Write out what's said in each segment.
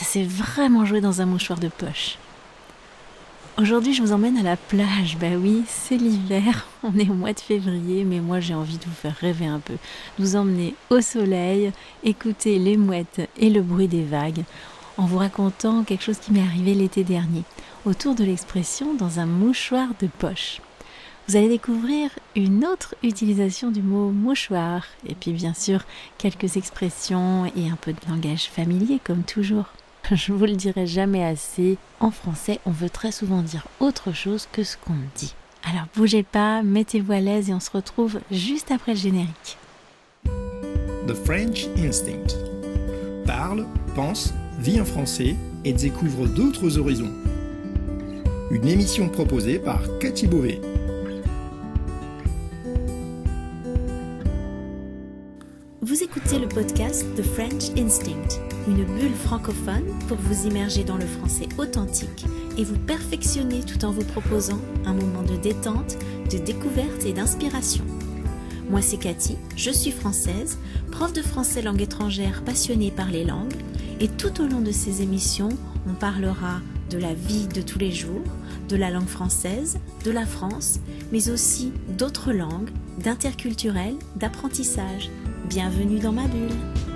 Ça s'est vraiment joué dans un mouchoir de poche. Aujourd'hui, je vous emmène à la plage. Bah oui, c'est l'hiver. On est au mois de février, mais moi j'ai envie de vous faire rêver un peu. Vous emmener au soleil, écouter les mouettes et le bruit des vagues, en vous racontant quelque chose qui m'est arrivé l'été dernier, autour de l'expression dans un mouchoir de poche. Vous allez découvrir une autre utilisation du mot mouchoir, et puis bien sûr quelques expressions et un peu de langage familier comme toujours. Je vous le dirai jamais assez. En français, on veut très souvent dire autre chose que ce qu'on dit. Alors bougez pas, mettez-vous à l'aise et on se retrouve juste après le générique. The French Instinct. Parle, pense, vit en français et découvre d'autres horizons. Une émission proposée par Cathy Beauvais. Vous écoutez le podcast The French Instinct, une bulle francophone pour vous immerger dans le français authentique et vous perfectionner tout en vous proposant un moment de détente, de découverte et d'inspiration. Moi c'est Cathy, je suis française, prof de français langue étrangère passionnée par les langues et tout au long de ces émissions, on parlera de la vie de tous les jours, de la langue française, de la France, mais aussi d'autres langues, d'interculturel, d'apprentissage Bienvenue dans ma bulle.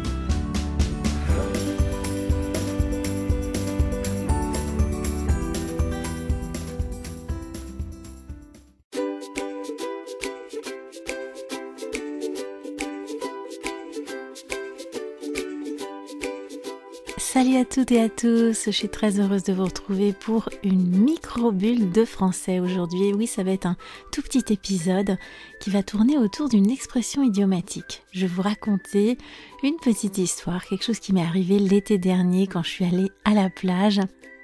Salut à toutes et à tous, je suis très heureuse de vous retrouver pour une micro-bulle de français aujourd'hui. oui, ça va être un tout petit épisode qui va tourner autour d'une expression idiomatique. Je vais vous raconter une petite histoire, quelque chose qui m'est arrivé l'été dernier quand je suis allée à la plage.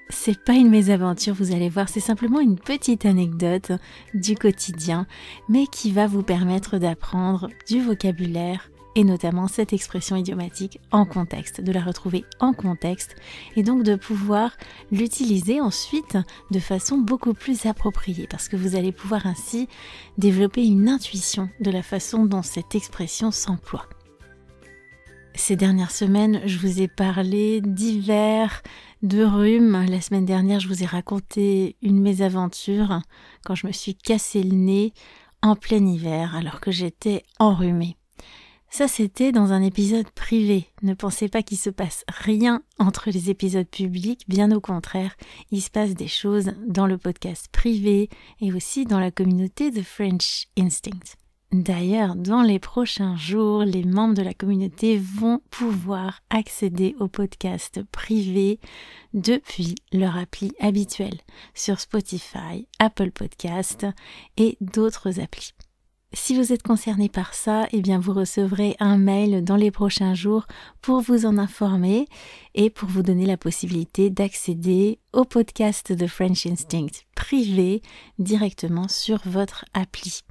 C'est pas une mésaventure, vous allez voir, c'est simplement une petite anecdote du quotidien, mais qui va vous permettre d'apprendre du vocabulaire et notamment cette expression idiomatique en contexte, de la retrouver en contexte et donc de pouvoir l'utiliser ensuite de façon beaucoup plus appropriée parce que vous allez pouvoir ainsi développer une intuition de la façon dont cette expression s'emploie. Ces dernières semaines, je vous ai parlé d'hiver, de rhume. La semaine dernière, je vous ai raconté une mésaventure quand je me suis cassé le nez en plein hiver alors que j'étais enrhumée. Ça, c'était dans un épisode privé. Ne pensez pas qu'il se passe rien entre les épisodes publics, bien au contraire, il se passe des choses dans le podcast privé et aussi dans la communauté de French Instinct. D'ailleurs, dans les prochains jours, les membres de la communauté vont pouvoir accéder au podcast privé depuis leur appli habituelle sur Spotify, Apple Podcast et d'autres applis. Si vous êtes concerné par ça, eh bien vous recevrez un mail dans les prochains jours pour vous en informer et pour vous donner la possibilité d'accéder au podcast de French Instinct privé directement sur votre appli.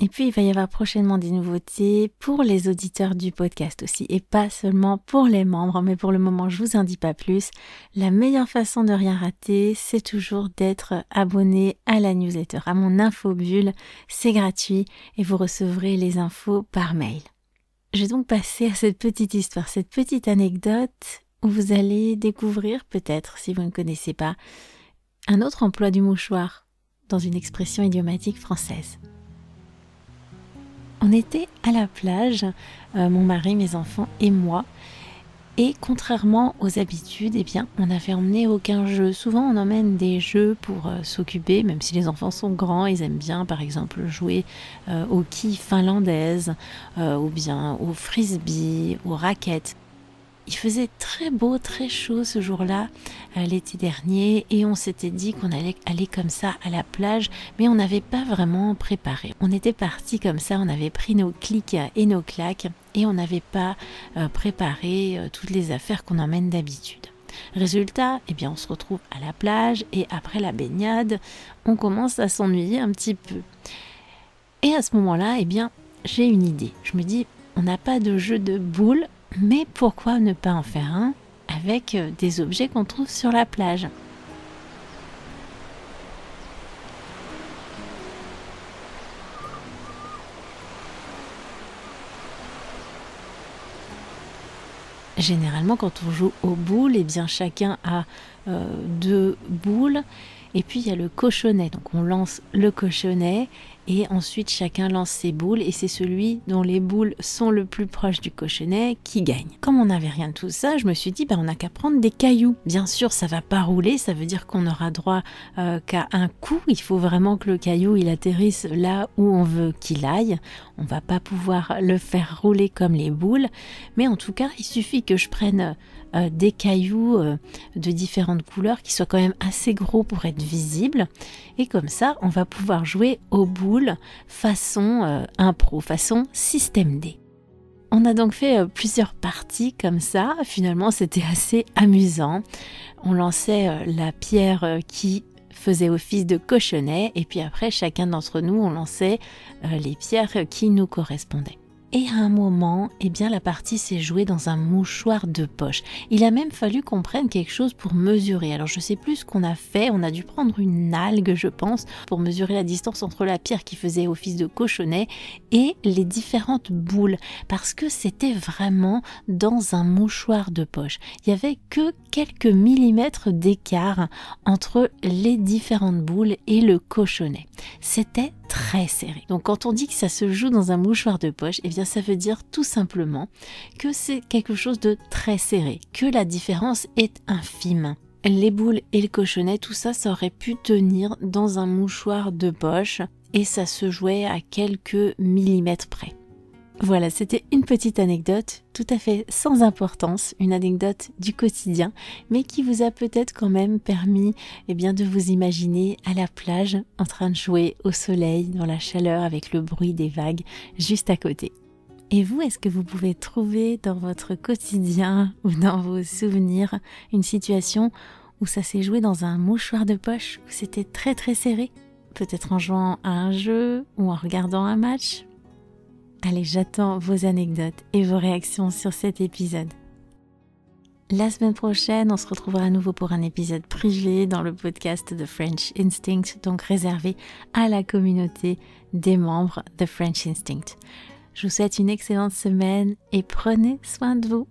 Et puis, il va y avoir prochainement des nouveautés pour les auditeurs du podcast aussi, et pas seulement pour les membres, mais pour le moment, je vous en dis pas plus. La meilleure façon de rien rater, c'est toujours d'être abonné à la newsletter, à mon infobulle. C'est gratuit et vous recevrez les infos par mail. Je vais donc passer à cette petite histoire, cette petite anecdote où vous allez découvrir, peut-être, si vous ne connaissez pas, un autre emploi du mouchoir dans une expression idiomatique française. On était à la plage, euh, mon mari, mes enfants et moi. Et contrairement aux habitudes, eh bien, on n'avait emmené aucun jeu. Souvent, on emmène des jeux pour euh, s'occuper, même si les enfants sont grands, ils aiment bien, par exemple, jouer euh, aux quilles finlandaises, ou bien au frisbee, aux raquettes. Il faisait très beau, très chaud ce jour-là, euh, l'été dernier, et on s'était dit qu'on allait aller comme ça à la plage, mais on n'avait pas vraiment préparé. On était parti comme ça, on avait pris nos clics et nos claques, et on n'avait pas euh, préparé euh, toutes les affaires qu'on emmène d'habitude. Résultat, eh bien, on se retrouve à la plage et après la baignade, on commence à s'ennuyer un petit peu. Et à ce moment-là, eh bien, j'ai une idée. Je me dis, on n'a pas de jeu de boules, mais pourquoi ne pas en faire un avec euh, des objets qu'on trouve sur la plage? Généralement, quand on joue aux boules, eh bien chacun a euh, deux boules et puis il y a le cochonnet. Donc on lance le cochonnet et ensuite chacun lance ses boules et c'est celui dont les boules sont le plus proches du cochonnet qui gagne. Comme on n'avait rien de tout ça, je me suis dit ben, on n'a qu'à prendre des cailloux. Bien sûr, ça va pas rouler, ça veut dire qu'on aura droit euh, qu'à un coup. Il faut vraiment que le caillou il atterrisse là où on veut qu'il aille. On va pas pouvoir le faire rouler comme les boules, mais en tout cas, il suffit que je prenne euh, des cailloux de différentes couleurs qui soient quand même assez gros pour être visibles. Et comme ça, on va pouvoir jouer aux boules façon euh, impro, façon système D. On a donc fait plusieurs parties comme ça. Finalement, c'était assez amusant. On lançait la pierre qui faisait office de cochonnet et puis après chacun d'entre nous on lançait les pierres qui nous correspondaient. Et à un moment, eh bien, la partie s'est jouée dans un mouchoir de poche. Il a même fallu qu'on prenne quelque chose pour mesurer. Alors, je sais plus ce qu'on a fait. On a dû prendre une algue, je pense, pour mesurer la distance entre la pierre qui faisait office de cochonnet et les différentes boules. Parce que c'était vraiment dans un mouchoir de poche. Il y avait que quelques millimètres d'écart entre les différentes boules et le cochonnet. C'était serré. Donc quand on dit que ça se joue dans un mouchoir de poche, eh bien ça veut dire tout simplement que c'est quelque chose de très serré, que la différence est infime. Les boules et le cochonnet, tout ça, ça aurait pu tenir dans un mouchoir de poche et ça se jouait à quelques millimètres près. Voilà, c'était une petite anecdote tout à fait sans importance, une anecdote du quotidien, mais qui vous a peut-être quand même permis eh bien, de vous imaginer à la plage en train de jouer au soleil, dans la chaleur, avec le bruit des vagues juste à côté. Et vous, est-ce que vous pouvez trouver dans votre quotidien ou dans vos souvenirs une situation où ça s'est joué dans un mouchoir de poche, où c'était très très serré? Peut-être en jouant à un jeu ou en regardant un match? Allez, j'attends vos anecdotes et vos réactions sur cet épisode. La semaine prochaine, on se retrouvera à nouveau pour un épisode privé dans le podcast The French Instinct, donc réservé à la communauté des membres The French Instinct. Je vous souhaite une excellente semaine et prenez soin de vous.